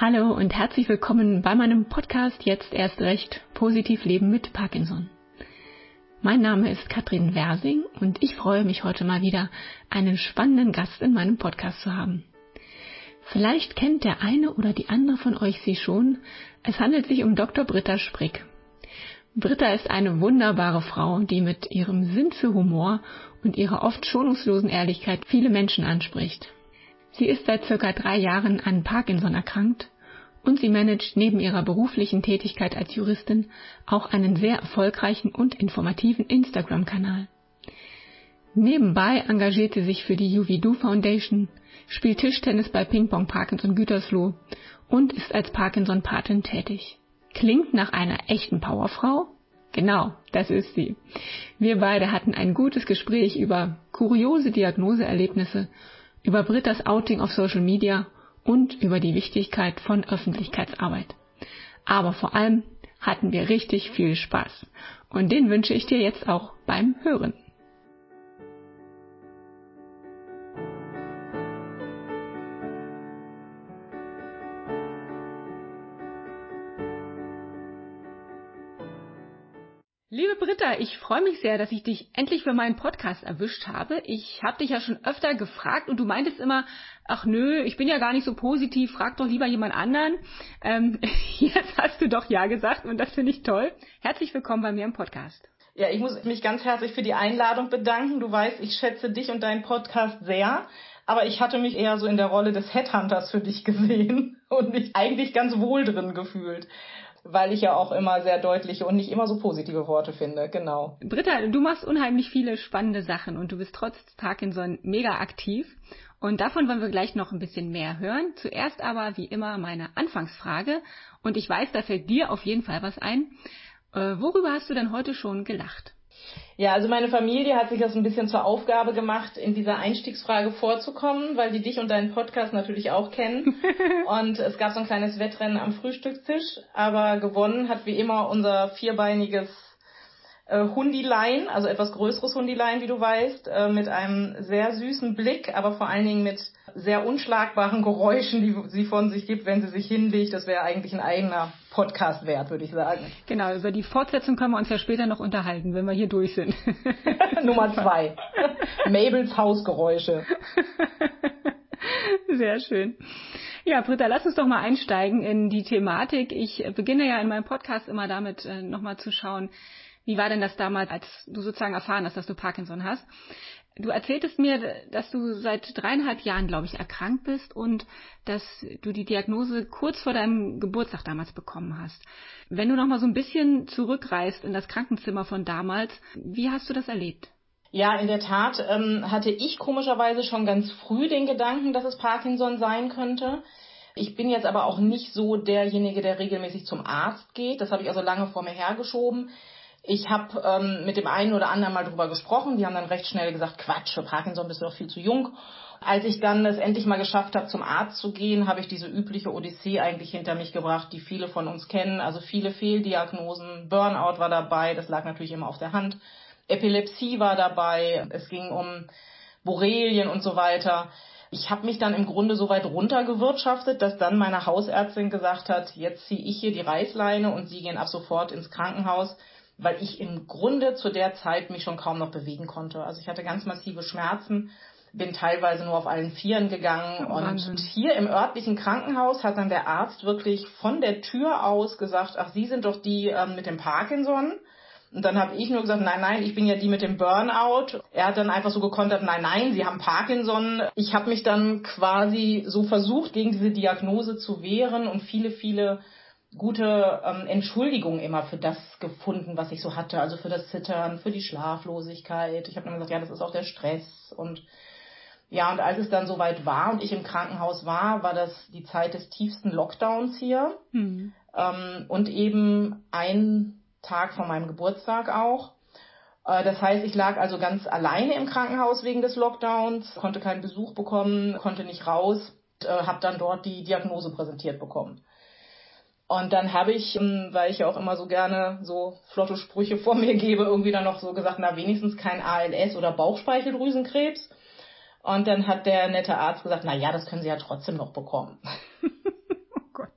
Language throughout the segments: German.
Hallo und herzlich willkommen bei meinem Podcast Jetzt erst recht positiv leben mit Parkinson. Mein Name ist Katrin Wersing und ich freue mich heute mal wieder, einen spannenden Gast in meinem Podcast zu haben. Vielleicht kennt der eine oder die andere von euch sie schon. Es handelt sich um Dr. Britta Sprick. Britta ist eine wunderbare Frau, die mit ihrem Sinn für Humor und ihrer oft schonungslosen Ehrlichkeit viele Menschen anspricht. Sie ist seit circa drei Jahren an Parkinson erkrankt und sie managt neben ihrer beruflichen Tätigkeit als Juristin auch einen sehr erfolgreichen und informativen Instagram-Kanal. Nebenbei engagiert sie sich für die UVDO Foundation, spielt Tischtennis bei Ping-Pong Parkinson Gütersloh und ist als Parkinson-Patin tätig. Klingt nach einer echten Powerfrau? Genau, das ist sie. Wir beide hatten ein gutes Gespräch über kuriose Diagnoseerlebnisse, über Britta's Outing auf Social Media und über die Wichtigkeit von Öffentlichkeitsarbeit. Aber vor allem hatten wir richtig viel Spaß. Und den wünsche ich dir jetzt auch beim Hören. Liebe Britta, ich freue mich sehr, dass ich dich endlich für meinen Podcast erwischt habe. Ich habe dich ja schon öfter gefragt und du meintest immer, ach nö, ich bin ja gar nicht so positiv, frag doch lieber jemand anderen. Ähm, jetzt hast du doch ja gesagt und das finde ich toll. Herzlich willkommen bei mir im Podcast. Ja, ich muss mich ganz herzlich für die Einladung bedanken. Du weißt, ich schätze dich und deinen Podcast sehr. Aber ich hatte mich eher so in der Rolle des Headhunters für dich gesehen und mich eigentlich ganz wohl drin gefühlt weil ich ja auch immer sehr deutliche und nicht immer so positive Worte finde, genau. Britta, du machst unheimlich viele spannende Sachen und du bist trotz Parkinson mega aktiv. Und davon wollen wir gleich noch ein bisschen mehr hören. Zuerst aber, wie immer, meine Anfangsfrage. Und ich weiß, da fällt dir auf jeden Fall was ein. Äh, worüber hast du denn heute schon gelacht? Ja, also meine Familie hat sich das ein bisschen zur Aufgabe gemacht, in dieser Einstiegsfrage vorzukommen, weil die dich und deinen Podcast natürlich auch kennen. und es gab so ein kleines Wettrennen am Frühstückstisch, aber gewonnen hat wie immer unser vierbeiniges äh, Hundilein, also etwas größeres Hundilein, wie du weißt, äh, mit einem sehr süßen Blick, aber vor allen Dingen mit sehr unschlagbaren Geräuschen, die sie von sich gibt, wenn sie sich hinlegt. Das wäre eigentlich ein eigener Podcast wert, würde ich sagen. Genau, über die Fortsetzung können wir uns ja später noch unterhalten, wenn wir hier durch sind. Nummer zwei. Mabels Hausgeräusche. Sehr schön. Ja, Britta, lass uns doch mal einsteigen in die Thematik. Ich beginne ja in meinem Podcast immer damit, äh, nochmal zu schauen, wie war denn das damals, als du sozusagen erfahren hast, dass du Parkinson hast? Du erzähltest mir, dass du seit dreieinhalb Jahren, glaube ich, erkrankt bist und dass du die Diagnose kurz vor deinem Geburtstag damals bekommen hast. Wenn du noch mal so ein bisschen zurückreist in das Krankenzimmer von damals, wie hast du das erlebt? Ja, in der Tat ähm, hatte ich komischerweise schon ganz früh den Gedanken, dass es Parkinson sein könnte. Ich bin jetzt aber auch nicht so derjenige, der regelmäßig zum Arzt geht. Das habe ich also lange vor mir hergeschoben. Ich habe ähm, mit dem einen oder anderen mal drüber gesprochen. Die haben dann recht schnell gesagt, Quatsch, für Parkinson bist du doch viel zu jung. Als ich dann es endlich mal geschafft habe, zum Arzt zu gehen, habe ich diese übliche Odyssee eigentlich hinter mich gebracht, die viele von uns kennen. Also viele Fehldiagnosen, Burnout war dabei, das lag natürlich immer auf der Hand. Epilepsie war dabei, es ging um Borrelien und so weiter. Ich habe mich dann im Grunde so weit runtergewirtschaftet, dass dann meine Hausärztin gesagt hat, jetzt ziehe ich hier die Reißleine und Sie gehen ab sofort ins Krankenhaus weil ich im Grunde zu der Zeit mich schon kaum noch bewegen konnte. Also ich hatte ganz massive Schmerzen, bin teilweise nur auf allen Vieren gegangen oh, und hier im örtlichen Krankenhaus hat dann der Arzt wirklich von der Tür aus gesagt, ach, Sie sind doch die ähm, mit dem Parkinson. Und dann habe ich nur gesagt, nein, nein, ich bin ja die mit dem Burnout. Er hat dann einfach so gekontert, nein, nein, Sie haben Parkinson. Ich habe mich dann quasi so versucht, gegen diese Diagnose zu wehren und viele, viele gute ähm, Entschuldigung immer für das gefunden, was ich so hatte. Also für das Zittern, für die Schlaflosigkeit. Ich habe dann gesagt, ja, das ist auch der Stress. Und ja, und als es dann soweit war und ich im Krankenhaus war, war das die Zeit des tiefsten Lockdowns hier. Mhm. Ähm, und eben ein Tag vor meinem Geburtstag auch. Äh, das heißt, ich lag also ganz alleine im Krankenhaus wegen des Lockdowns, konnte keinen Besuch bekommen, konnte nicht raus, äh, habe dann dort die Diagnose präsentiert bekommen. Und dann habe ich, ähm, weil ich ja auch immer so gerne so flotte Sprüche vor mir gebe, irgendwie dann noch so gesagt, na wenigstens kein ALS oder Bauchspeicheldrüsenkrebs. Und dann hat der nette Arzt gesagt, na ja, das können Sie ja trotzdem noch bekommen. oh Gott.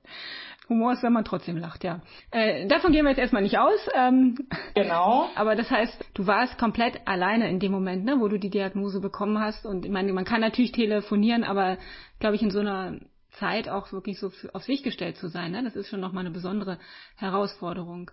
Humor ist, wenn man trotzdem lacht, ja. Äh, davon gehen wir jetzt erstmal nicht aus. Ähm, genau. Aber das heißt, du warst komplett alleine in dem Moment, ne, wo du die Diagnose bekommen hast. Und ich meine, man kann natürlich telefonieren, aber glaube ich, in so einer Zeit auch wirklich so für, auf sich gestellt zu sein, ne, das ist schon nochmal eine besondere Herausforderung.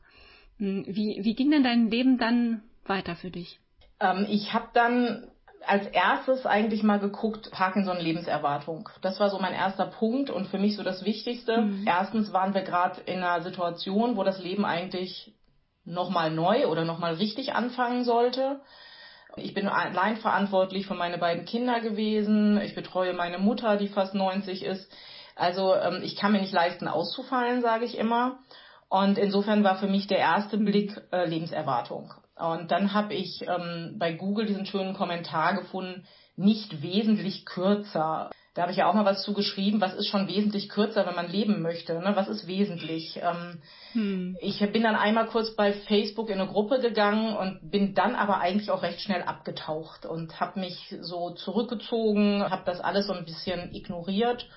Hm, wie, wie ging denn dein Leben dann weiter für dich? Ähm, ich habe dann als erstes eigentlich mal geguckt, Parkinson-Lebenserwartung. Das war so mein erster Punkt und für mich so das Wichtigste. Mhm. Erstens waren wir gerade in einer Situation, wo das Leben eigentlich nochmal neu oder nochmal richtig anfangen sollte. Ich bin allein verantwortlich für meine beiden Kinder gewesen. Ich betreue meine Mutter, die fast 90 ist. Also ähm, ich kann mir nicht leisten, auszufallen, sage ich immer. Und insofern war für mich der erste Blick äh, Lebenserwartung. Und dann habe ich ähm, bei Google diesen schönen Kommentar gefunden, nicht wesentlich kürzer. Da habe ich ja auch mal was zugeschrieben, was ist schon wesentlich kürzer, wenn man leben möchte. Ne? Was ist wesentlich? Ähm, hm. Ich bin dann einmal kurz bei Facebook in eine Gruppe gegangen und bin dann aber eigentlich auch recht schnell abgetaucht und habe mich so zurückgezogen, habe das alles so ein bisschen ignoriert,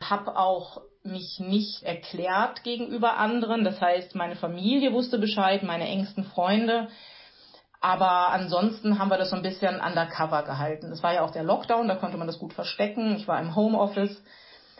habe auch mich nicht erklärt gegenüber anderen. Das heißt, meine Familie wusste Bescheid, meine engsten Freunde. Aber ansonsten haben wir das so ein bisschen undercover gehalten. Es war ja auch der Lockdown, da konnte man das gut verstecken. Ich war im Homeoffice.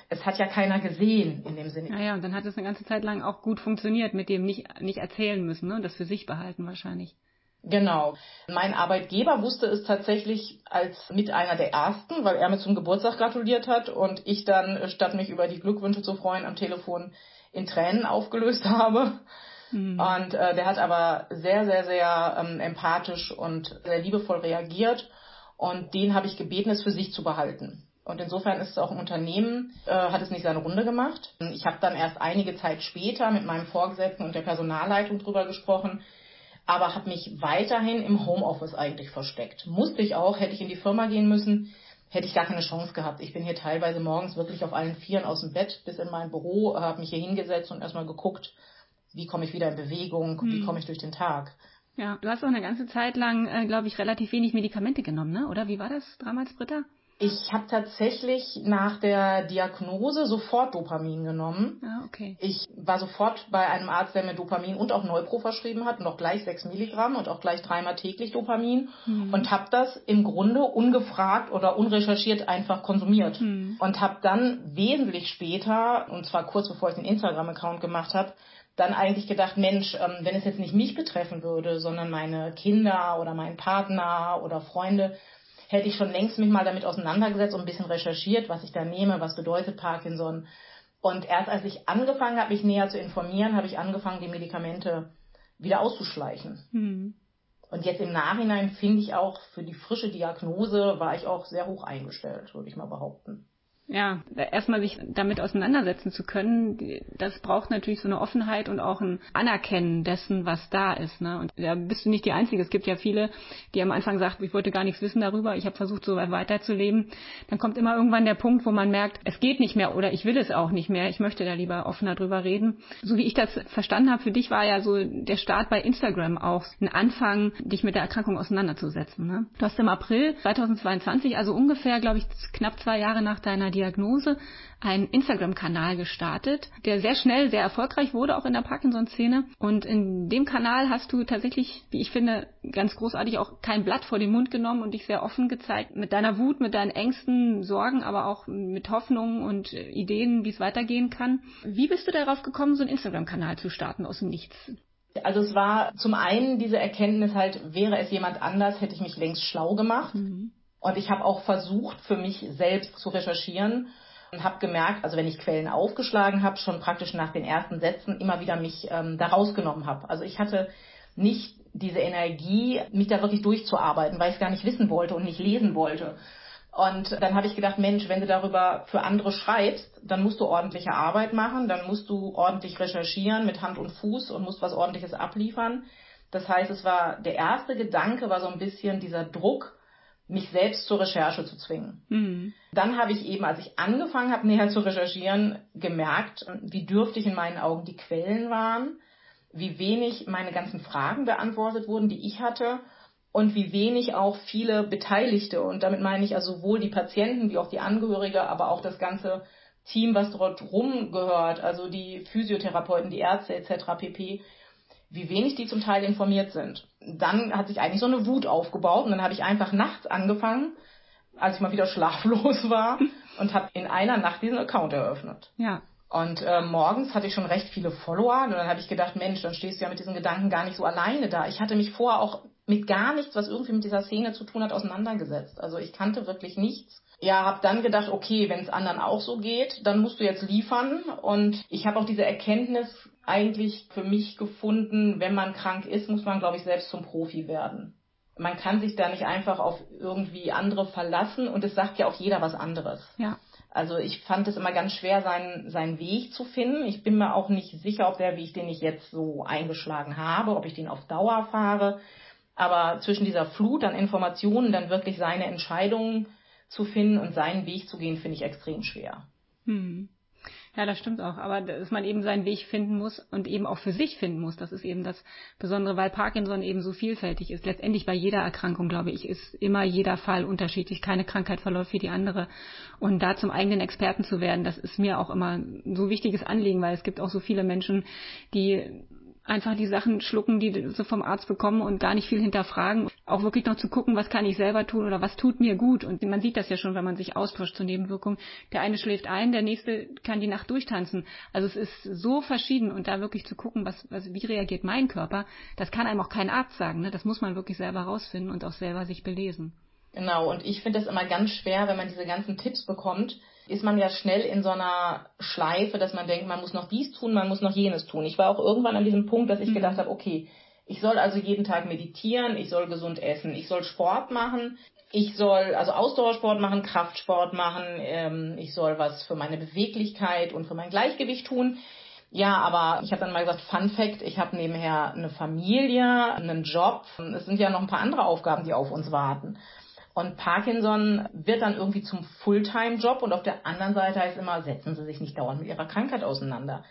Es hat ja keiner gesehen in dem Sinne. Ja, ja, und dann hat es eine ganze Zeit lang auch gut funktioniert mit dem nicht, nicht erzählen müssen, ne? das für sich behalten wahrscheinlich. Genau. Mein Arbeitgeber wusste es tatsächlich als mit einer der ersten, weil er mir zum Geburtstag gratuliert hat und ich dann, statt mich über die Glückwünsche zu freuen, am Telefon in Tränen aufgelöst habe. Mhm. Und äh, der hat aber sehr, sehr, sehr ähm, empathisch und sehr liebevoll reagiert. Und den habe ich gebeten, es für sich zu behalten. Und insofern ist es auch im Unternehmen, äh, hat es nicht seine Runde gemacht. Ich habe dann erst einige Zeit später mit meinem Vorgesetzten und der Personalleitung drüber gesprochen, aber habe mich weiterhin im Homeoffice eigentlich versteckt. Musste ich auch, hätte ich in die Firma gehen müssen, hätte ich gar keine Chance gehabt. Ich bin hier teilweise morgens wirklich auf allen Vieren aus dem Bett bis in mein Büro, habe mich hier hingesetzt und erstmal geguckt, wie komme ich wieder in Bewegung, hm. wie komme ich durch den Tag. Ja, du hast auch eine ganze Zeit lang, äh, glaube ich, relativ wenig Medikamente genommen, ne? Oder wie war das damals, Britta? Ich habe tatsächlich nach der Diagnose sofort Dopamin genommen. Ah, okay. Ich war sofort bei einem Arzt, der mir Dopamin und auch Neupro verschrieben hat und auch gleich 6 Milligramm und auch gleich dreimal täglich Dopamin mhm. und habe das im Grunde ungefragt oder unrecherchiert einfach konsumiert mhm. und habe dann wesentlich später, und zwar kurz bevor ich den Instagram-Account gemacht habe, dann eigentlich gedacht, Mensch, ähm, wenn es jetzt nicht mich betreffen würde, sondern meine Kinder oder meinen Partner oder Freunde, hätte ich schon längst mich mal damit auseinandergesetzt und ein bisschen recherchiert, was ich da nehme, was bedeutet Parkinson. Und erst als ich angefangen habe, mich näher zu informieren, habe ich angefangen, die Medikamente wieder auszuschleichen. Mhm. Und jetzt im Nachhinein finde ich auch, für die frische Diagnose war ich auch sehr hoch eingestellt, würde ich mal behaupten ja, erstmal sich damit auseinandersetzen zu können, das braucht natürlich so eine Offenheit und auch ein Anerkennen dessen, was da ist. Ne? Und da bist du nicht die Einzige. Es gibt ja viele, die am Anfang sagen, ich wollte gar nichts wissen darüber, ich habe versucht, so weiterzuleben. Dann kommt immer irgendwann der Punkt, wo man merkt, es geht nicht mehr oder ich will es auch nicht mehr, ich möchte da lieber offener drüber reden. So wie ich das verstanden habe, für dich war ja so der Start bei Instagram auch ein Anfang, dich mit der Erkrankung auseinanderzusetzen. Ne? Du hast im April 2022, also ungefähr, glaube ich, knapp zwei Jahre nach deiner Diagnose einen Instagram-Kanal gestartet, der sehr schnell sehr erfolgreich wurde, auch in der Parkinson-Szene. Und in dem Kanal hast du tatsächlich, wie ich finde, ganz großartig auch kein Blatt vor den Mund genommen und dich sehr offen gezeigt mit deiner Wut, mit deinen Ängsten, Sorgen, aber auch mit Hoffnungen und Ideen, wie es weitergehen kann. Wie bist du darauf gekommen, so einen Instagram-Kanal zu starten aus dem Nichts? Also es war zum einen diese Erkenntnis halt, wäre es jemand anders, hätte ich mich längst schlau gemacht. Mhm. Und ich habe auch versucht, für mich selbst zu recherchieren und habe gemerkt, also wenn ich Quellen aufgeschlagen habe, schon praktisch nach den ersten Sätzen immer wieder mich ähm, da rausgenommen habe. Also ich hatte nicht diese Energie, mich da wirklich durchzuarbeiten, weil ich es gar nicht wissen wollte und nicht lesen wollte. Und dann habe ich gedacht, Mensch, wenn du darüber für andere schreibst, dann musst du ordentliche Arbeit machen, dann musst du ordentlich recherchieren mit Hand und Fuß und musst was ordentliches abliefern. Das heißt, es war der erste Gedanke war so ein bisschen dieser Druck, mich selbst zur Recherche zu zwingen. Mhm. Dann habe ich eben, als ich angefangen habe, näher zu recherchieren, gemerkt, wie dürftig in meinen Augen die Quellen waren, wie wenig meine ganzen Fragen beantwortet wurden, die ich hatte und wie wenig auch viele Beteiligte, und damit meine ich also sowohl die Patienten wie auch die Angehörige, aber auch das ganze Team, was dort rumgehört, also die Physiotherapeuten, die Ärzte etc. pp., wie wenig die zum Teil informiert sind. Dann hat sich eigentlich so eine Wut aufgebaut und dann habe ich einfach nachts angefangen, als ich mal wieder schlaflos war und habe in einer Nacht diesen Account eröffnet. Ja. Und äh, morgens hatte ich schon recht viele Follower und dann habe ich gedacht, Mensch, dann stehst du ja mit diesen Gedanken gar nicht so alleine da. Ich hatte mich vorher auch mit gar nichts, was irgendwie mit dieser Szene zu tun hat, auseinandergesetzt. Also ich kannte wirklich nichts. Ja, habe dann gedacht, okay, wenn es anderen auch so geht, dann musst du jetzt liefern. Und ich habe auch diese Erkenntnis eigentlich für mich gefunden, wenn man krank ist, muss man, glaube ich, selbst zum Profi werden. Man kann sich da nicht einfach auf irgendwie andere verlassen und es sagt ja auch jeder was anderes. Ja. Also ich fand es immer ganz schwer, seinen, seinen Weg zu finden. Ich bin mir auch nicht sicher, ob der Weg, den ich jetzt so eingeschlagen habe, ob ich den auf Dauer fahre. Aber zwischen dieser Flut an Informationen dann wirklich seine Entscheidungen zu finden und seinen Weg zu gehen, finde ich extrem schwer. Hm. Ja, das stimmt auch. Aber dass man eben seinen Weg finden muss und eben auch für sich finden muss, das ist eben das Besondere, weil Parkinson eben so vielfältig ist. Letztendlich bei jeder Erkrankung, glaube ich, ist immer jeder Fall unterschiedlich. Keine Krankheit verläuft wie die andere. Und da zum eigenen Experten zu werden, das ist mir auch immer so wichtiges Anliegen, weil es gibt auch so viele Menschen, die einfach die Sachen schlucken, die sie vom Arzt bekommen und gar nicht viel hinterfragen. Auch wirklich noch zu gucken, was kann ich selber tun oder was tut mir gut. Und man sieht das ja schon, wenn man sich austauscht zur Nebenwirkung. Der eine schläft ein, der nächste kann die Nacht durchtanzen. Also es ist so verschieden und da wirklich zu gucken, was, was wie reagiert mein Körper, das kann einem auch kein Arzt sagen. Ne? Das muss man wirklich selber rausfinden und auch selber sich belesen. Genau, und ich finde es immer ganz schwer, wenn man diese ganzen Tipps bekommt, ist man ja schnell in so einer Schleife, dass man denkt, man muss noch dies tun, man muss noch jenes tun. Ich war auch irgendwann an diesem Punkt, dass ich mhm. gedacht habe, okay, ich soll also jeden Tag meditieren, ich soll gesund essen, ich soll Sport machen, ich soll also Ausdauersport machen, Kraftsport machen, ähm, ich soll was für meine Beweglichkeit und für mein Gleichgewicht tun. Ja, aber ich habe dann mal gesagt, Fun Fact, ich habe nebenher eine Familie, einen Job. Es sind ja noch ein paar andere Aufgaben, die auf uns warten. Und Parkinson wird dann irgendwie zum Fulltime-Job und auf der anderen Seite heißt immer, setzen Sie sich nicht dauernd mit Ihrer Krankheit auseinander.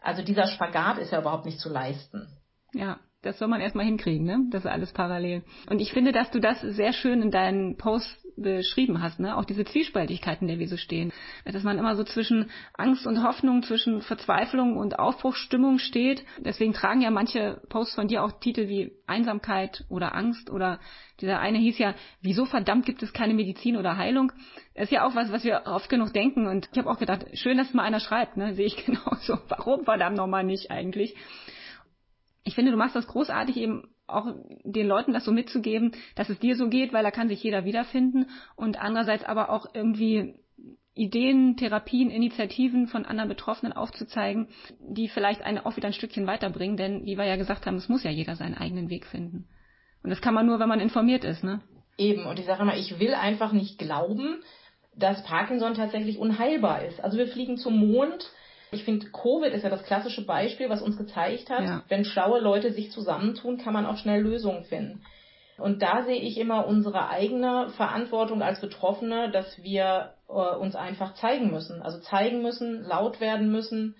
Also dieser Spagat ist ja überhaupt nicht zu leisten. Ja, das soll man erstmal hinkriegen, ne? Das ist alles parallel. Und ich finde, dass du das sehr schön in deinen Posts beschrieben hast, ne? Auch diese Zwiespältigkeiten, in der wir so stehen. Dass man immer so zwischen Angst und Hoffnung, zwischen Verzweiflung und Aufbruchsstimmung steht. Deswegen tragen ja manche Posts von dir auch Titel wie Einsamkeit oder Angst oder dieser eine hieß ja, wieso verdammt gibt es keine Medizin oder Heilung? Das ist ja auch was, was wir oft genug denken. Und ich habe auch gedacht, schön, dass mal einer schreibt, ne? Sehe ich genauso. Warum verdammt nochmal nicht eigentlich? Ich finde, du machst das großartig eben auch den Leuten das so mitzugeben, dass es dir so geht, weil da kann sich jeder wiederfinden und andererseits aber auch irgendwie Ideen, Therapien, Initiativen von anderen Betroffenen aufzuzeigen, die vielleicht eine auch wieder ein Stückchen weiterbringen, denn wie wir ja gesagt haben, es muss ja jeder seinen eigenen Weg finden. Und das kann man nur, wenn man informiert ist, ne? Eben, und ich sage immer, ich will einfach nicht glauben, dass Parkinson tatsächlich unheilbar ist. Also wir fliegen zum Mond, ich finde, Covid ist ja das klassische Beispiel, was uns gezeigt hat, ja. wenn schlaue Leute sich zusammentun, kann man auch schnell Lösungen finden. Und da sehe ich immer unsere eigene Verantwortung als Betroffene, dass wir äh, uns einfach zeigen müssen. Also zeigen müssen, laut werden müssen,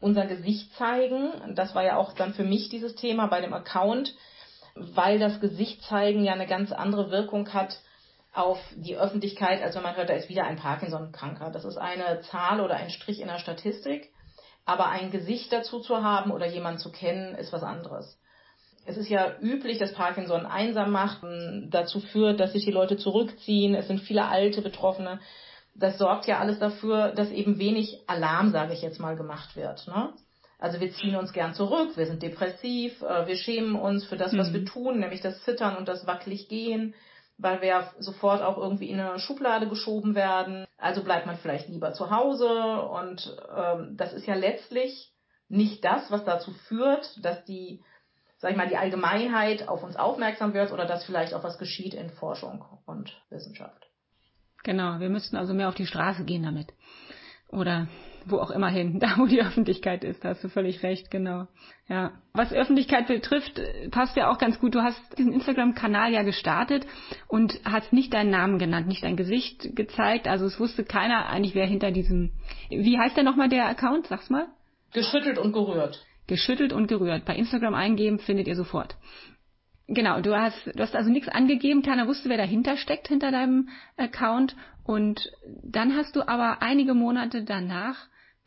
unser Gesicht zeigen. Das war ja auch dann für mich dieses Thema bei dem Account, weil das Gesicht zeigen ja eine ganz andere Wirkung hat auf die Öffentlichkeit, als wenn man hört, da ist wieder ein Parkinson-Kranker. Das ist eine Zahl oder ein Strich in der Statistik. Aber ein Gesicht dazu zu haben oder jemanden zu kennen, ist was anderes. Es ist ja üblich, dass Parkinson einsam macht, dazu führt, dass sich die Leute zurückziehen. Es sind viele alte Betroffene. Das sorgt ja alles dafür, dass eben wenig Alarm, sage ich jetzt mal, gemacht wird. Ne? Also wir ziehen uns gern zurück, wir sind depressiv, äh, wir schämen uns für das, was mhm. wir tun, nämlich das Zittern und das wackelig gehen weil wir sofort auch irgendwie in eine Schublade geschoben werden. Also bleibt man vielleicht lieber zu Hause und ähm, das ist ja letztlich nicht das, was dazu führt, dass die, sag ich mal, die Allgemeinheit auf uns aufmerksam wird oder dass vielleicht auch was geschieht in Forschung und Wissenschaft. Genau, wir müssten also mehr auf die Straße gehen damit. Oder wo auch immer hin, da wo die Öffentlichkeit ist, da hast du völlig recht, genau. Ja. Was Öffentlichkeit betrifft, passt ja auch ganz gut. Du hast diesen Instagram-Kanal ja gestartet und hast nicht deinen Namen genannt, nicht dein Gesicht gezeigt. Also es wusste keiner eigentlich, wer hinter diesem. Wie heißt der nochmal der Account? Sag's mal. Geschüttelt und gerührt. Geschüttelt und gerührt. Bei Instagram eingeben findet ihr sofort. Genau, du hast, du hast also nichts angegeben, keiner wusste, wer dahinter steckt, hinter deinem Account. Und dann hast du aber einige Monate danach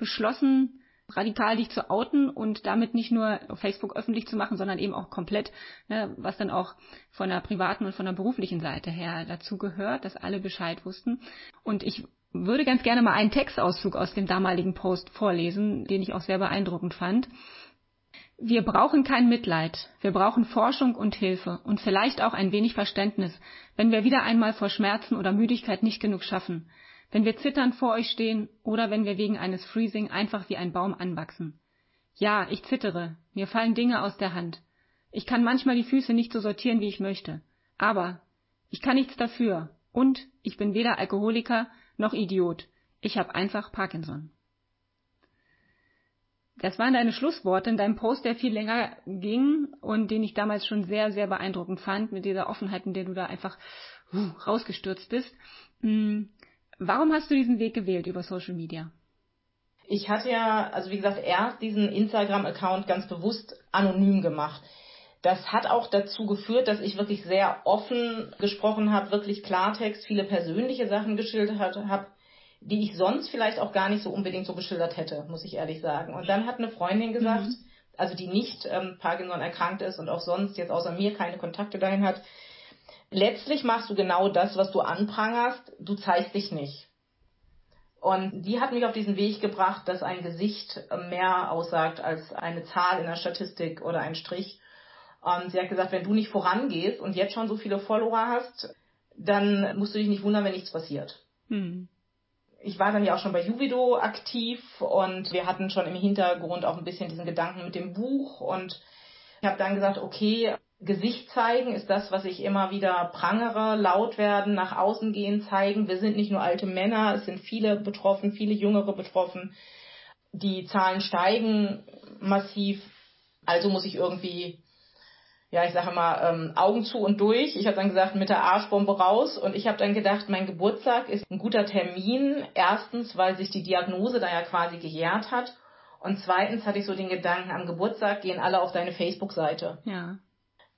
beschlossen, radikal dich zu outen und damit nicht nur Facebook öffentlich zu machen, sondern eben auch komplett, ne, was dann auch von der privaten und von der beruflichen Seite her dazu gehört, dass alle Bescheid wussten. Und ich würde ganz gerne mal einen Textauszug aus dem damaligen Post vorlesen, den ich auch sehr beeindruckend fand. Wir brauchen kein Mitleid, wir brauchen Forschung und Hilfe und vielleicht auch ein wenig Verständnis, wenn wir wieder einmal vor Schmerzen oder Müdigkeit nicht genug schaffen wenn wir zitternd vor euch stehen oder wenn wir wegen eines Freezing einfach wie ein Baum anwachsen. Ja, ich zittere, mir fallen Dinge aus der Hand. Ich kann manchmal die Füße nicht so sortieren, wie ich möchte. Aber ich kann nichts dafür. Und ich bin weder Alkoholiker noch Idiot. Ich habe einfach Parkinson. Das waren deine Schlussworte in deinem Post, der viel länger ging und den ich damals schon sehr, sehr beeindruckend fand, mit dieser Offenheit, in der du da einfach uh, rausgestürzt bist. Hm, Warum hast du diesen Weg gewählt über Social Media? Ich hatte ja, also wie gesagt, erst diesen Instagram-Account ganz bewusst anonym gemacht. Das hat auch dazu geführt, dass ich wirklich sehr offen gesprochen habe, wirklich Klartext, viele persönliche Sachen geschildert habe, die ich sonst vielleicht auch gar nicht so unbedingt so geschildert hätte, muss ich ehrlich sagen. Und dann hat eine Freundin gesagt, mhm. also die nicht ähm, Parkinson erkrankt ist und auch sonst jetzt außer mir keine Kontakte dahin hat, letztlich machst du genau das, was du anprangerst, du zeigst dich nicht. Und die hat mich auf diesen Weg gebracht, dass ein Gesicht mehr aussagt als eine Zahl in der Statistik oder ein Strich. Und sie hat gesagt, wenn du nicht vorangehst und jetzt schon so viele Follower hast, dann musst du dich nicht wundern, wenn nichts passiert. Hm. Ich war dann ja auch schon bei Juvido aktiv und wir hatten schon im Hintergrund auch ein bisschen diesen Gedanken mit dem Buch und ich habe dann gesagt, okay, Gesicht zeigen ist das, was ich immer wieder prangere, laut werden, nach außen gehen, zeigen. Wir sind nicht nur alte Männer, es sind viele betroffen, viele Jüngere betroffen. Die Zahlen steigen massiv. Also muss ich irgendwie, ja, ich sage mal, ähm, Augen zu und durch. Ich habe dann gesagt, mit der Arschbombe raus. Und ich habe dann gedacht, mein Geburtstag ist ein guter Termin. Erstens, weil sich die Diagnose da ja quasi gejährt hat. Und zweitens hatte ich so den Gedanken, am Geburtstag gehen alle auf deine Facebook-Seite. Ja.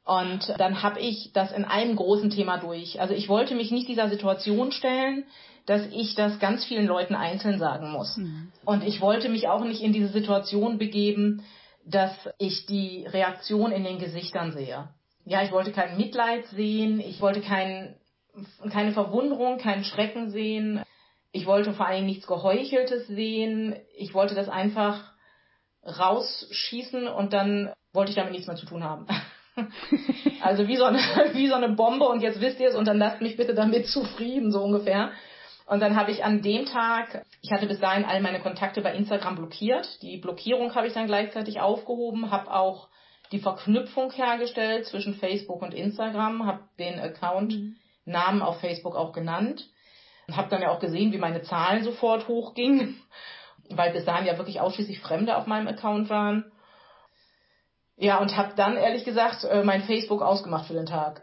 Und dann habe ich das in einem großen Thema durch. Also ich wollte mich nicht dieser Situation stellen, dass ich das ganz vielen Leuten einzeln sagen muss. Mhm. Und ich wollte mich auch nicht in diese Situation begeben, dass ich die Reaktion in den Gesichtern sehe. Ja, ich wollte kein Mitleid sehen, ich wollte kein, keine Verwunderung, keinen Schrecken sehen. Ich wollte vor allem nichts Geheucheltes sehen. Ich wollte das einfach rausschießen und dann wollte ich damit nichts mehr zu tun haben. also wie so, eine, wie so eine Bombe und jetzt wisst ihr es und dann lasst mich bitte damit zufrieden, so ungefähr. Und dann habe ich an dem Tag, ich hatte bis dahin all meine Kontakte bei Instagram blockiert. Die Blockierung habe ich dann gleichzeitig aufgehoben, habe auch die Verknüpfung hergestellt zwischen Facebook und Instagram, habe den Account mhm. Namen auf Facebook auch genannt und habe dann ja auch gesehen, wie meine Zahlen sofort hochgingen, weil bis dahin ja wirklich ausschließlich Fremde auf meinem Account waren. Ja, und habe dann ehrlich gesagt äh, mein Facebook ausgemacht für den Tag.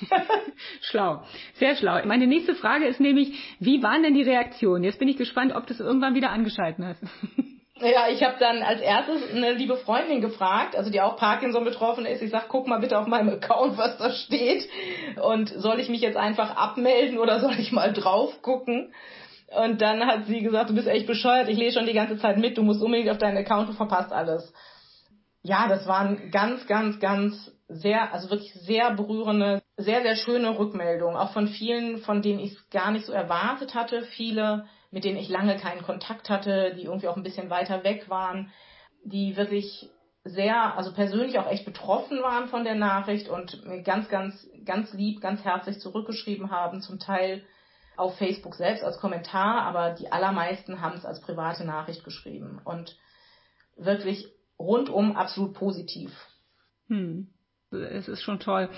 schlau, sehr schlau. Meine nächste Frage ist nämlich, wie waren denn die Reaktionen? Jetzt bin ich gespannt, ob du es irgendwann wieder angeschalten hast. Ja, ich habe dann als erstes eine liebe Freundin gefragt, also die auch Parkinson betroffen ist. Ich sag, guck mal bitte auf meinem Account, was da steht. Und soll ich mich jetzt einfach abmelden oder soll ich mal drauf gucken? Und dann hat sie gesagt, du bist echt bescheuert, ich lese schon die ganze Zeit mit, du musst unbedingt auf deinen Account, du verpasst alles ja, das waren ganz, ganz, ganz sehr, also wirklich sehr berührende, sehr, sehr schöne Rückmeldungen, auch von vielen, von denen ich es gar nicht so erwartet hatte, viele, mit denen ich lange keinen Kontakt hatte, die irgendwie auch ein bisschen weiter weg waren, die wirklich sehr, also persönlich auch echt betroffen waren von der Nachricht und mir ganz, ganz, ganz lieb, ganz herzlich zurückgeschrieben haben, zum Teil auf Facebook selbst als Kommentar, aber die allermeisten haben es als private Nachricht geschrieben. Und wirklich rundum absolut positiv. Hm. Es ist schon toll.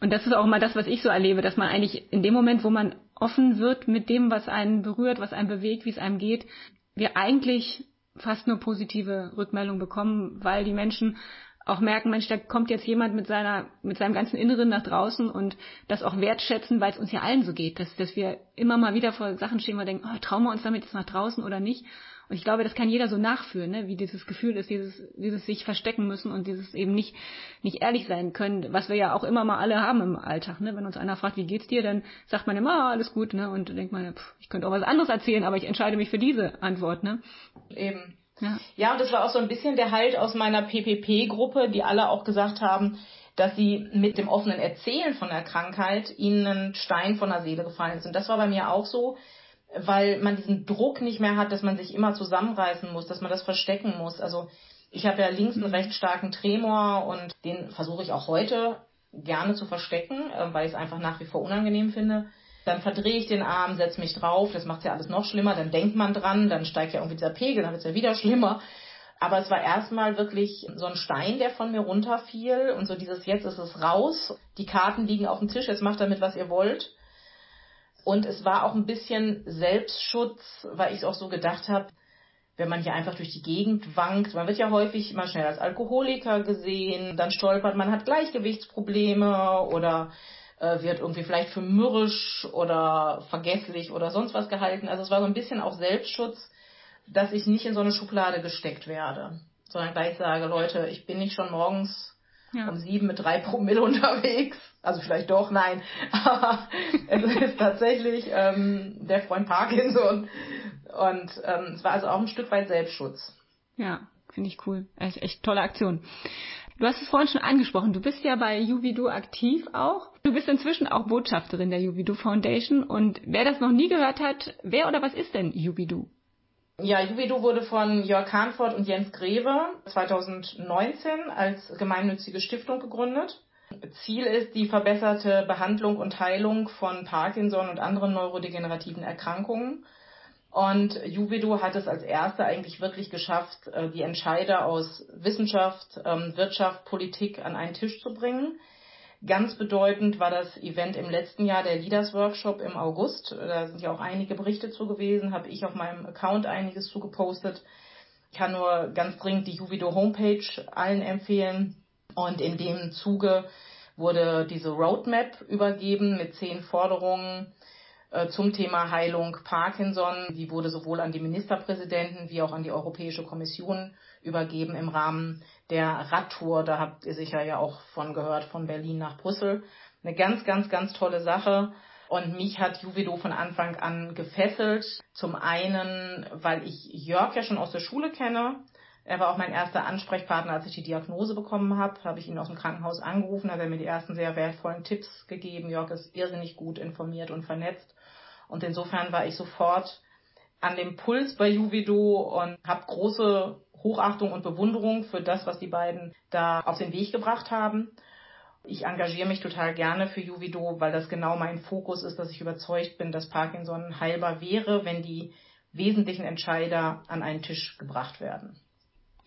Und das ist auch mal das, was ich so erlebe, dass man eigentlich in dem Moment, wo man offen wird mit dem, was einen berührt, was einen bewegt, wie es einem geht, wir eigentlich fast nur positive Rückmeldungen bekommen, weil die Menschen auch merken, Mensch, da kommt jetzt jemand mit seiner, mit seinem ganzen Inneren nach draußen und das auch wertschätzen, weil es uns ja allen so geht, dass, dass wir immer mal wieder vor Sachen stehen, wo wir denken, oh, trauen wir uns damit jetzt nach draußen oder nicht? Und ich glaube, das kann jeder so nachführen, ne? wie dieses Gefühl ist, dieses, dieses sich verstecken müssen und dieses eben nicht, nicht ehrlich sein können, was wir ja auch immer mal alle haben im Alltag. Ne? Wenn uns einer fragt, wie geht's dir, dann sagt man immer, ah, alles gut, ne? Und denkt man, pff, ich könnte auch was anderes erzählen, aber ich entscheide mich für diese Antwort, ne? Eben. Ja. ja, und das war auch so ein bisschen der Halt aus meiner PPP-Gruppe, die alle auch gesagt haben, dass sie mit dem offenen Erzählen von der Krankheit ihnen ein Stein von der Seele gefallen ist. Und das war bei mir auch so weil man diesen Druck nicht mehr hat, dass man sich immer zusammenreißen muss, dass man das verstecken muss. Also ich habe ja links einen mhm. recht starken Tremor und den versuche ich auch heute gerne zu verstecken, äh, weil ich es einfach nach wie vor unangenehm finde. Dann verdrehe ich den Arm, setze mich drauf, das macht ja alles noch schlimmer, dann denkt man dran, dann steigt ja irgendwie dieser Pegel, dann wird es ja wieder schlimmer. Aber es war erstmal wirklich so ein Stein, der von mir runterfiel und so dieses jetzt ist es raus, die Karten liegen auf dem Tisch, jetzt macht damit, was ihr wollt. Und es war auch ein bisschen Selbstschutz, weil ich es auch so gedacht habe, wenn man hier einfach durch die Gegend wankt, man wird ja häufig mal schnell als Alkoholiker gesehen, dann stolpert man, hat Gleichgewichtsprobleme oder äh, wird irgendwie vielleicht für mürrisch oder vergesslich oder sonst was gehalten. Also es war so ein bisschen auch Selbstschutz, dass ich nicht in so eine Schublade gesteckt werde, sondern gleich sage, Leute, ich bin nicht schon morgens ja. um sieben mit drei Promille unterwegs. Also vielleicht doch, nein. Es ist tatsächlich ähm, der Freund Parkinson. Und ähm, es war also auch ein Stück weit Selbstschutz. Ja, finde ich cool. Ist echt tolle Aktion. Du hast es vorhin schon angesprochen. Du bist ja bei Juvido aktiv auch. Du bist inzwischen auch Botschafterin der Juvido Foundation. Und wer das noch nie gehört hat, wer oder was ist denn Juvido? Ja, Juvido wurde von Jörg Hahnfort und Jens Greve 2019 als gemeinnützige Stiftung gegründet. Ziel ist die verbesserte Behandlung und Heilung von Parkinson und anderen neurodegenerativen Erkrankungen. Und Juvido hat es als erste eigentlich wirklich geschafft, äh, die Entscheider aus Wissenschaft, ähm, Wirtschaft, Politik an einen Tisch zu bringen. Ganz bedeutend war das Event im letzten Jahr, der Leaders Workshop im August. Da sind ja auch einige Berichte zu gewesen, habe ich auf meinem Account einiges zu gepostet. Ich kann nur ganz dringend die Juvido Homepage allen empfehlen. Und in dem Zuge wurde diese Roadmap übergeben mit zehn Forderungen zum Thema Heilung Parkinson. Die wurde sowohl an die Ministerpräsidenten wie auch an die Europäische Kommission übergeben im Rahmen der Radtour. Da habt ihr sicher ja auch von gehört, von Berlin nach Brüssel. Eine ganz, ganz, ganz tolle Sache. Und mich hat Juvido von Anfang an gefesselt. Zum einen, weil ich Jörg ja schon aus der Schule kenne. Er war auch mein erster Ansprechpartner, als ich die Diagnose bekommen habe. Habe ich ihn aus dem Krankenhaus angerufen, hat er mir die ersten sehr wertvollen Tipps gegeben. Jörg ist irrsinnig gut informiert und vernetzt. Und insofern war ich sofort an dem Puls bei Juvido und habe große Hochachtung und Bewunderung für das, was die beiden da auf den Weg gebracht haben. Ich engagiere mich total gerne für Juvido, weil das genau mein Fokus ist, dass ich überzeugt bin, dass Parkinson heilbar wäre, wenn die wesentlichen Entscheider an einen Tisch gebracht werden.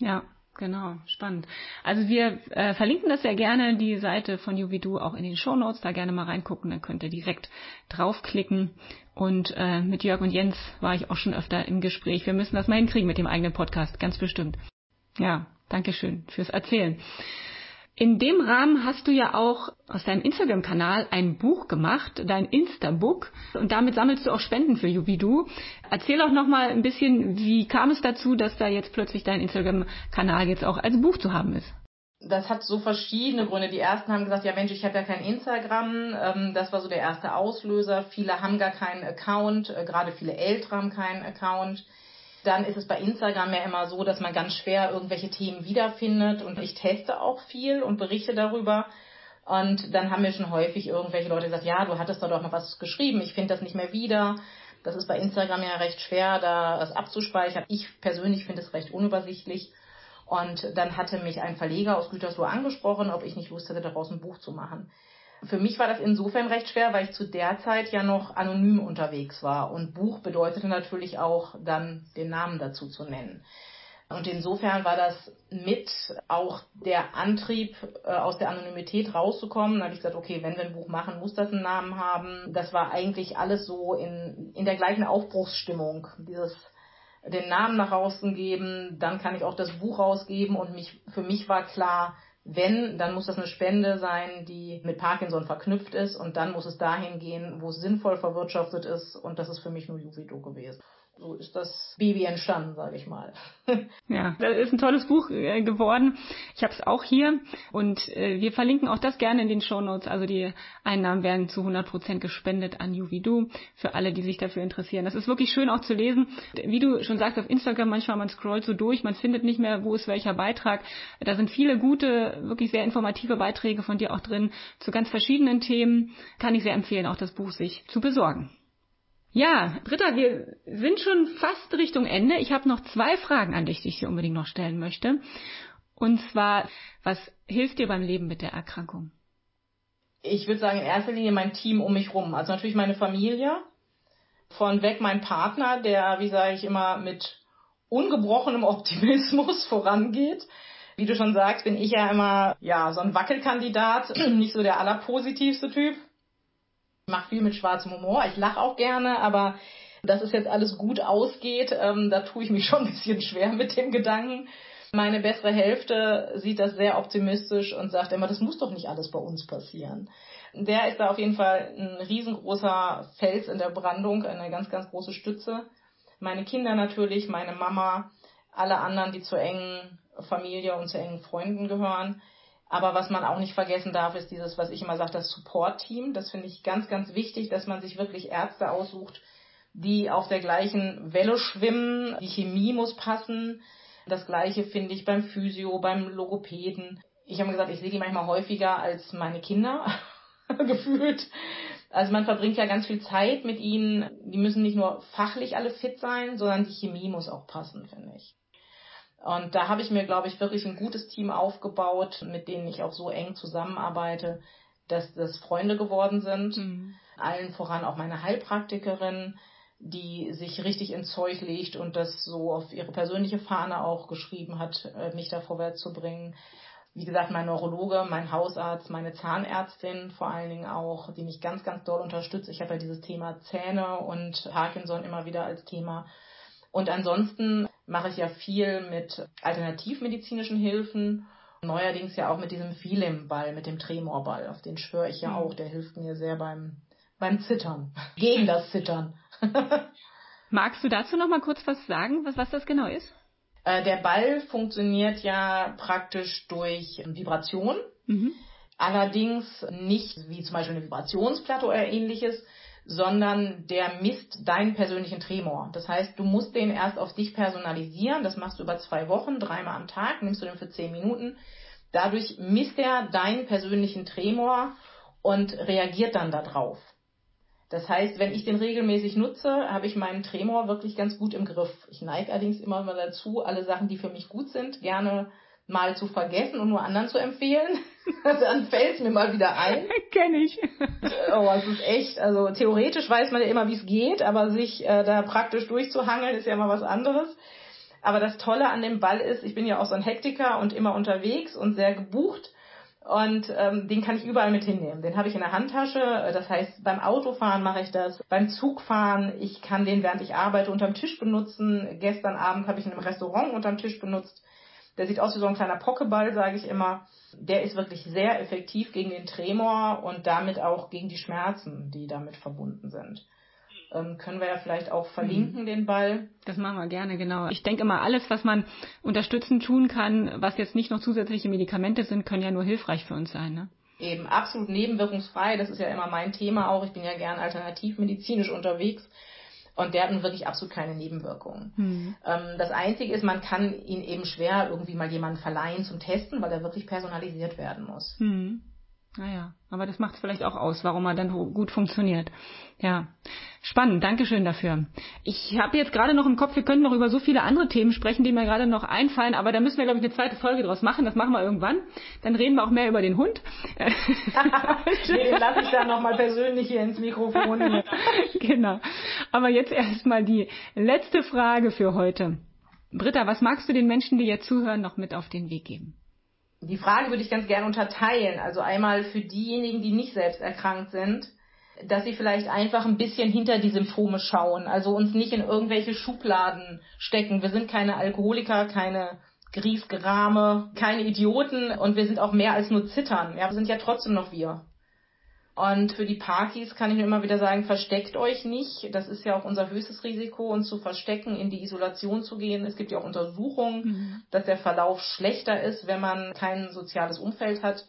Ja, Genau, spannend. Also wir äh, verlinken das sehr gerne, die Seite von Juvidu auch in den Show Notes, da gerne mal reingucken, dann könnt ihr direkt draufklicken. Und äh, mit Jörg und Jens war ich auch schon öfter im Gespräch. Wir müssen das mal hinkriegen mit dem eigenen Podcast, ganz bestimmt. Ja, Dankeschön fürs Erzählen. In dem Rahmen hast du ja auch aus deinem Instagram-Kanal ein Buch gemacht, dein Instabook, und damit sammelst du auch Spenden für Jubidu. Erzähl auch noch mal ein bisschen, wie kam es dazu, dass da jetzt plötzlich dein Instagram-Kanal jetzt auch als Buch zu haben ist? Das hat so verschiedene Gründe. Die ersten haben gesagt, ja Mensch, ich habe ja kein Instagram. Ähm, das war so der erste Auslöser. Viele haben gar keinen Account, äh, gerade viele Ältere haben keinen Account dann ist es bei Instagram ja immer so, dass man ganz schwer irgendwelche Themen wiederfindet und ich teste auch viel und berichte darüber. Und dann haben mir schon häufig irgendwelche Leute gesagt, ja, du hattest da doch noch was geschrieben, ich finde das nicht mehr wieder. Das ist bei Instagram ja recht schwer, da das abzuspeichern. Ich persönlich finde es recht unübersichtlich. Und dann hatte mich ein Verleger aus Gütersloh angesprochen, ob ich nicht Lust hätte, daraus ein Buch zu machen. Für mich war das insofern recht schwer, weil ich zu der Zeit ja noch anonym unterwegs war. Und Buch bedeutete natürlich auch dann den Namen dazu zu nennen. Und insofern war das mit auch der Antrieb, äh, aus der Anonymität rauszukommen. Da habe ich gesagt, okay, wenn wir ein Buch machen, muss das einen Namen haben. Das war eigentlich alles so in, in der gleichen Aufbruchsstimmung. Dieses den Namen nach außen geben, dann kann ich auch das Buch rausgeben und mich, für mich war klar, Wenn, dann muss das eine Spende sein, die mit Parkinson verknüpft ist. Und dann muss es dahin gehen, wo es sinnvoll verwirtschaftet ist. Und das ist für mich nur Juvido gewesen so ist das Baby entstanden, sage ich mal. ja, das ist ein tolles Buch äh, geworden. Ich habe es auch hier und äh, wir verlinken auch das gerne in den Show Notes. Also die Einnahmen werden zu 100 Prozent gespendet an Juvidu für alle, die sich dafür interessieren. Das ist wirklich schön auch zu lesen. Wie du schon sagst auf Instagram, manchmal man scrollt so durch, man findet nicht mehr, wo ist welcher Beitrag. Da sind viele gute, wirklich sehr informative Beiträge von dir auch drin zu ganz verschiedenen Themen. Kann ich sehr empfehlen, auch das Buch sich zu besorgen. Ja, Britta, wir sind schon fast Richtung Ende. Ich habe noch zwei Fragen an dich, die ich dir unbedingt noch stellen möchte. Und zwar, was hilft dir beim Leben mit der Erkrankung? Ich würde sagen, in erster Linie mein Team um mich rum. Also natürlich meine Familie. Von weg mein Partner, der, wie sage ich immer, mit ungebrochenem Optimismus vorangeht. Wie du schon sagst, bin ich ja immer ja so ein Wackelkandidat, nicht so der allerpositivste Typ mache viel mit schwarzem Humor. Ich lache auch gerne, aber dass es jetzt alles gut ausgeht, ähm, da tue ich mich schon ein bisschen schwer mit dem Gedanken. Meine bessere Hälfte sieht das sehr optimistisch und sagt immer, das muss doch nicht alles bei uns passieren. Der ist da auf jeden Fall ein riesengroßer Fels in der Brandung, eine ganz, ganz große Stütze. Meine Kinder natürlich, meine Mama, alle anderen, die zur engen Familie und zu engen Freunden gehören. Aber was man auch nicht vergessen darf, ist dieses, was ich immer sage, das Support-Team. Das finde ich ganz, ganz wichtig, dass man sich wirklich Ärzte aussucht, die auf der gleichen Welle schwimmen. Die Chemie muss passen. Das gleiche finde ich beim Physio, beim Logopäden. Ich habe gesagt, ich sehe die manchmal häufiger als meine Kinder gefühlt. Also man verbringt ja ganz viel Zeit mit ihnen. Die müssen nicht nur fachlich alle fit sein, sondern die Chemie muss auch passen, finde ich. Und da habe ich mir, glaube ich, wirklich ein gutes Team aufgebaut, mit denen ich auch so eng zusammenarbeite, dass das Freunde geworden sind. Mhm. Allen voran auch meine Heilpraktikerin, die sich richtig ins Zeug legt und das so auf ihre persönliche Fahne auch geschrieben hat, äh, mich da vorwärts zu bringen. Wie gesagt, mein Neurologe, mein Hausarzt, meine Zahnärztin vor allen Dingen auch, die mich ganz, ganz doll unterstützt. Ich habe ja dieses Thema Zähne und Parkinson immer wieder als Thema. Und ansonsten mache ich ja viel mit alternativmedizinischen Hilfen. Neuerdings ja auch mit diesem Filem-Ball, mit dem Tremorball. Auf den schwöre ich ja mhm. auch. Der hilft mir sehr beim, beim Zittern. Gegen das Zittern. Magst du dazu noch mal kurz was sagen, was, was das genau ist? Äh, der Ball funktioniert ja praktisch durch Vibration. Mhm. Allerdings nicht wie zum Beispiel eine Vibrationsplatte oder ähnliches, sondern der misst deinen persönlichen Tremor. Das heißt, du musst den erst auf dich personalisieren. Das machst du über zwei Wochen, dreimal am Tag, nimmst du den für zehn Minuten. Dadurch misst er deinen persönlichen Tremor und reagiert dann darauf. Das heißt, wenn ich den regelmäßig nutze, habe ich meinen Tremor wirklich ganz gut im Griff. Ich neige allerdings immer mal dazu, alle Sachen, die für mich gut sind, gerne mal zu vergessen und nur anderen zu empfehlen. dann fällt es mir mal wieder ein. Kenn ich. oh, es ist echt, also theoretisch weiß man ja immer, wie es geht, aber sich äh, da praktisch durchzuhangeln ist ja immer was anderes. Aber das Tolle an dem Ball ist, ich bin ja auch so ein Hektiker und immer unterwegs und sehr gebucht. Und ähm, den kann ich überall mit hinnehmen. Den habe ich in der Handtasche. Das heißt, beim Autofahren mache ich das, beim Zugfahren. Ich kann den, während ich arbeite, unterm Tisch benutzen. Gestern Abend habe ich ihn im Restaurant unterm Tisch benutzt. Der sieht aus wie so ein kleiner Pokeball, sage ich immer. Der ist wirklich sehr effektiv gegen den Tremor und damit auch gegen die Schmerzen, die damit verbunden sind. Ähm, können wir ja vielleicht auch verlinken, mhm. den Ball. Das machen wir gerne, genau. Ich denke immer, alles, was man unterstützend tun kann, was jetzt nicht noch zusätzliche Medikamente sind, können ja nur hilfreich für uns sein. Ne? Eben absolut nebenwirkungsfrei. Das ist ja immer mein Thema auch. Ich bin ja gern alternativmedizinisch unterwegs. Und der hat nun wirklich absolut keine Nebenwirkungen. Mhm. Ähm, das Einzige ist, man kann ihn eben schwer irgendwie mal jemanden verleihen zum Testen, weil er wirklich personalisiert werden muss. Mhm. Naja, aber das macht es vielleicht auch aus, warum er dann gut funktioniert. Ja, spannend. Dankeschön dafür. Ich habe jetzt gerade noch im Kopf, wir können noch über so viele andere Themen sprechen, die mir gerade noch einfallen, aber da müssen wir, glaube ich, eine zweite Folge draus machen. Das machen wir irgendwann. Dann reden wir auch mehr über den Hund. nee, den lasse ich dann nochmal persönlich hier ins Mikrofon. genau. Aber jetzt erstmal die letzte Frage für heute. Britta, was magst du den Menschen, die jetzt zuhören, noch mit auf den Weg geben? Die Frage würde ich ganz gerne unterteilen. Also einmal für diejenigen, die nicht selbst erkrankt sind, dass sie vielleicht einfach ein bisschen hinter die Symptome schauen. Also uns nicht in irgendwelche Schubladen stecken. Wir sind keine Alkoholiker, keine Griesgerame, keine Idioten und wir sind auch mehr als nur Zittern. Ja, wir sind ja trotzdem noch wir. Und für die Parkis kann ich nur immer wieder sagen, versteckt euch nicht. Das ist ja auch unser höchstes Risiko, uns zu verstecken, in die Isolation zu gehen. Es gibt ja auch Untersuchungen, mhm. dass der Verlauf schlechter ist, wenn man kein soziales Umfeld hat.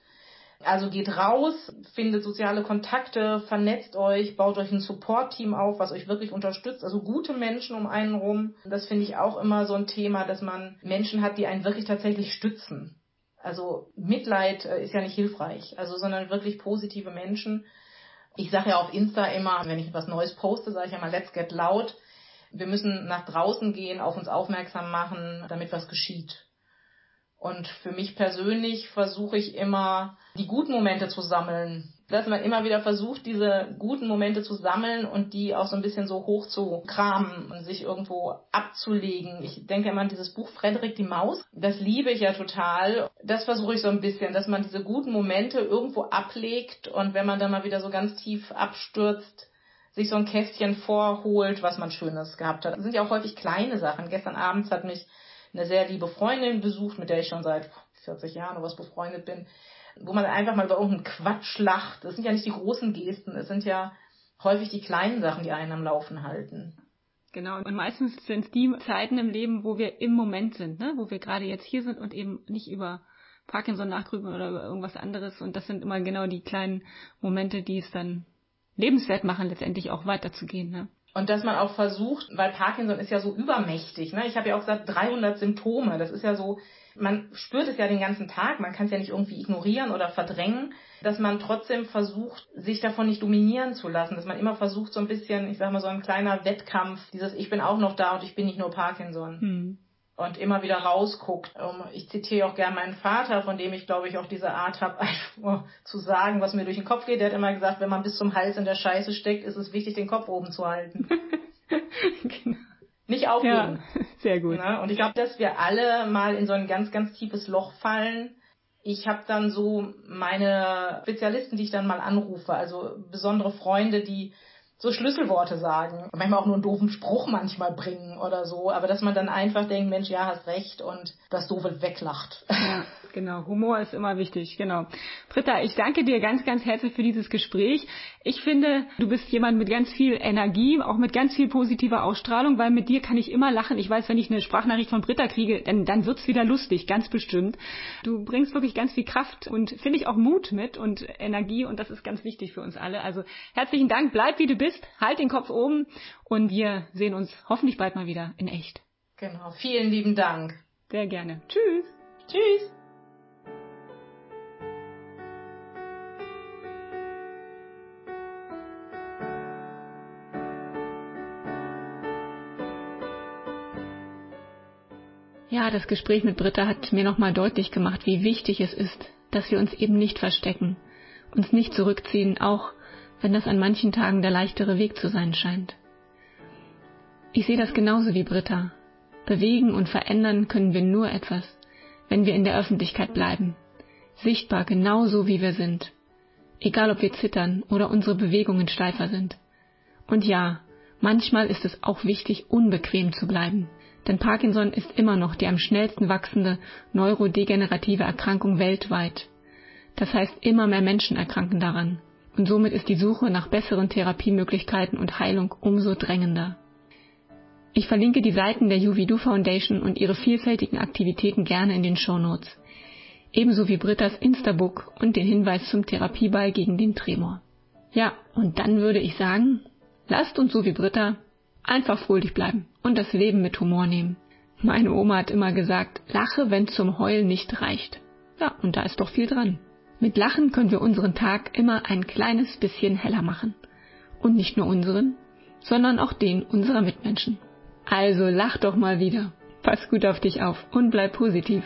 Also geht raus, findet soziale Kontakte, vernetzt euch, baut euch ein Support-Team auf, was euch wirklich unterstützt. Also gute Menschen um einen rum. Das finde ich auch immer so ein Thema, dass man Menschen hat, die einen wirklich tatsächlich stützen. Also Mitleid äh, ist ja nicht hilfreich, also sondern wirklich positive Menschen. Ich sage ja auf Insta immer, wenn ich etwas Neues poste, sage ich ja mal, let's get loud. Wir müssen nach draußen gehen, auf uns aufmerksam machen, damit was geschieht. Und für mich persönlich versuche ich immer, die guten Momente zu sammeln. Dass man immer wieder versucht, diese guten Momente zu sammeln und die auch so ein bisschen so hoch zu kramen und sich irgendwo abzulegen. Ich denke immer an dieses Buch Frederik die Maus. Das liebe ich ja total. Das versuche ich so ein bisschen, dass man diese guten Momente irgendwo ablegt und wenn man dann mal wieder so ganz tief abstürzt, sich so ein Kästchen vorholt, was man Schönes gehabt hat. Das sind ja auch häufig kleine Sachen. Gestern Abend hat mich eine sehr liebe Freundin besucht, mit der ich schon seit 40 Jahren oder was befreundet bin, wo man einfach mal über irgendeinen Quatsch lacht. Das sind ja nicht die großen Gesten, es sind ja häufig die kleinen Sachen, die einen am Laufen halten. Genau, und meistens sind es die Zeiten im Leben, wo wir im Moment sind, ne? wo wir gerade jetzt hier sind und eben nicht über Parkinson nachgrübeln oder über irgendwas anderes. Und das sind immer genau die kleinen Momente, die es dann lebenswert machen, letztendlich auch weiterzugehen. Ne? Und dass man auch versucht, weil Parkinson ist ja so übermächtig. Ne? Ich habe ja auch gesagt, 300 Symptome. Das ist ja so, man spürt es ja den ganzen Tag. Man kann es ja nicht irgendwie ignorieren oder verdrängen. Dass man trotzdem versucht, sich davon nicht dominieren zu lassen. Dass man immer versucht, so ein bisschen, ich sag mal, so ein kleiner Wettkampf, dieses Ich bin auch noch da und ich bin nicht nur Parkinson. Hm und immer wieder rausguckt. Ähm, ich zitiere auch gern meinen Vater, von dem ich glaube ich auch diese Art habe, einfach zu sagen, was mir durch den Kopf geht. Der hat immer gesagt, wenn man bis zum Hals in der Scheiße steckt, ist es wichtig, den Kopf oben zu halten. genau. Nicht aufgeben. Ja, sehr gut. Ne? Und ich glaube, dass wir alle mal in so ein ganz, ganz tiefes Loch fallen. Ich habe dann so meine Spezialisten, die ich dann mal anrufe, also besondere Freunde, die so Schlüsselworte sagen. Manchmal auch nur einen doofen Spruch manchmal bringen oder so. Aber dass man dann einfach denkt, Mensch, ja, hast recht und das Doofe weglacht. Ja, genau. Humor ist immer wichtig, genau. Britta, ich danke dir ganz, ganz herzlich für dieses Gespräch. Ich finde, du bist jemand mit ganz viel Energie, auch mit ganz viel positiver Ausstrahlung, weil mit dir kann ich immer lachen. Ich weiß, wenn ich eine Sprachnachricht von Britta kriege, dann, dann wird's wieder lustig, ganz bestimmt. Du bringst wirklich ganz viel Kraft und finde ich auch Mut mit und Energie und das ist ganz wichtig für uns alle. Also herzlichen Dank, bleib wie du bist bist, halt den Kopf oben und wir sehen uns hoffentlich bald mal wieder in echt. Genau. Vielen lieben Dank. Sehr gerne. Tschüss. Tschüss. Ja, das Gespräch mit Britta hat mir nochmal deutlich gemacht, wie wichtig es ist, dass wir uns eben nicht verstecken, uns nicht zurückziehen, auch wenn das an manchen Tagen der leichtere Weg zu sein scheint. Ich sehe das genauso wie Britta. Bewegen und verändern können wir nur etwas, wenn wir in der Öffentlichkeit bleiben, sichtbar genauso wie wir sind, egal ob wir zittern oder unsere Bewegungen steifer sind. Und ja, manchmal ist es auch wichtig, unbequem zu bleiben, denn Parkinson ist immer noch die am schnellsten wachsende neurodegenerative Erkrankung weltweit. Das heißt, immer mehr Menschen erkranken daran und somit ist die Suche nach besseren Therapiemöglichkeiten und Heilung umso drängender. Ich verlinke die Seiten der UVDU Foundation und ihre vielfältigen Aktivitäten gerne in den Show Notes. Ebenso wie Britta's Instabook und den Hinweis zum Therapieball gegen den Tremor. Ja, und dann würde ich sagen, lasst uns so wie Britta einfach fröhlich bleiben und das Leben mit Humor nehmen. Meine Oma hat immer gesagt, lache, wenn zum Heulen nicht reicht. Ja, und da ist doch viel dran. Mit Lachen können wir unseren Tag immer ein kleines bisschen heller machen. Und nicht nur unseren, sondern auch den unserer Mitmenschen. Also lach doch mal wieder. Pass gut auf dich auf und bleib positiv.